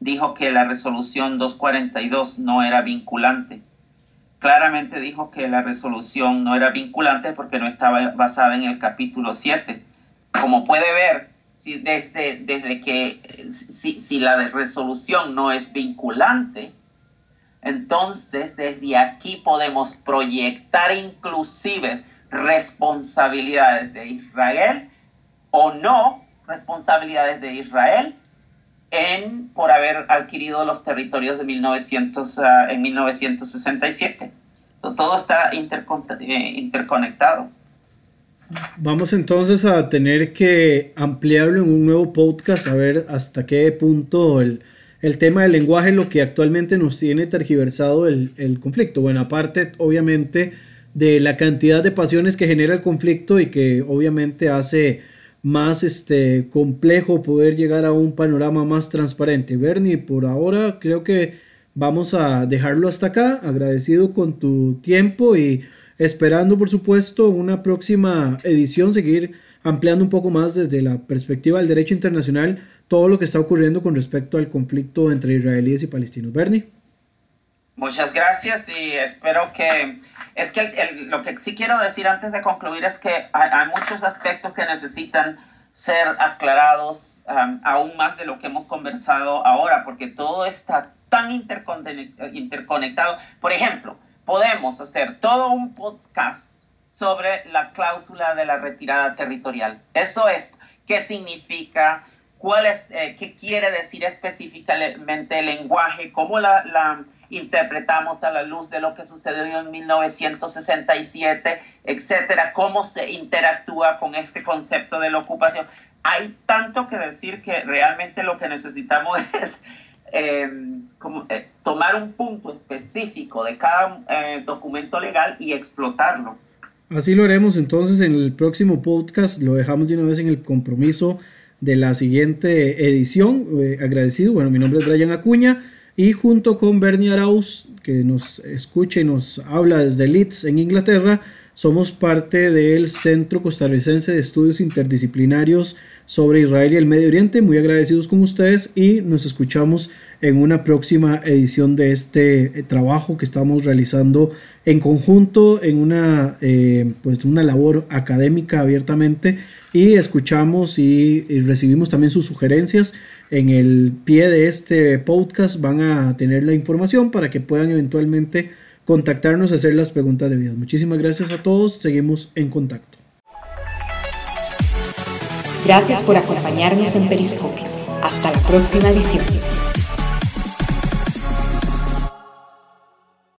dijo que la resolución 242 no era vinculante. Claramente dijo que la resolución no era vinculante porque no estaba basada en el capítulo 7. Como puede ver, si desde, desde que si, si la resolución no es vinculante, entonces desde aquí podemos proyectar inclusive responsabilidades de Israel o no responsabilidades de Israel en, por haber adquirido los territorios de 1900, ah, en 1967. todo está eh, interconectado. Vamos entonces a tener que ampliarlo en un nuevo podcast, a ver hasta qué punto el, tema del lenguaje es lo que actualmente nos tiene tergiversado el, el, conflicto. Bueno, aparte obviamente de la cantidad de pasiones que genera el conflicto y que obviamente hace más este, complejo poder llegar a un panorama más transparente. Bernie, por ahora creo que vamos a dejarlo hasta acá, agradecido con tu tiempo y esperando por supuesto una próxima edición, seguir ampliando un poco más desde la perspectiva del derecho internacional todo lo que está ocurriendo con respecto al conflicto entre israelíes y palestinos. Bernie. Muchas gracias y espero que... Es que lo que sí quiero decir antes de concluir es que hay, muchos aspectos que necesitan ser aclarados um, aún más de lo que hemos conversado ahora, porque todo está tan interconectado. Por ejemplo, podemos hacer todo un podcast sobre la cláusula de la retirada territorial. Eso es, qué significa, cuál es, eh, qué quiere decir específicamente el lenguaje, cómo la, la, interpretamos a la luz de lo que sucedió en 1967, etcétera, cómo se interactúa con este concepto de la ocupación. Hay tanto que decir que realmente lo que necesitamos es Como, eh, tomar un punto específico de cada eh, documento legal y explotarlo. Así lo haremos entonces en el próximo podcast, lo dejamos de una vez en el compromiso de la siguiente edición. Eh, agradecido, bueno, mi nombre es Brian Acuña y junto con Bernie Arauz, que nos escucha y nos habla desde Leeds en Inglaterra, somos parte del Centro Costarricense de Estudios Interdisciplinarios sobre Israel y el Medio Oriente. Muy agradecidos con ustedes y nos escuchamos en una próxima edición de este eh, trabajo que estamos realizando en conjunto en una, eh, pues una labor académica abiertamente y escuchamos y, recibimos también sus sugerencias. En el pie de este podcast van a tener la información para que puedan eventualmente contactarnos y hacer las preguntas debidas. Muchísimas gracias a todos, seguimos en contacto. Gracias por acompañarnos en Periscopio. Hasta la próxima edición.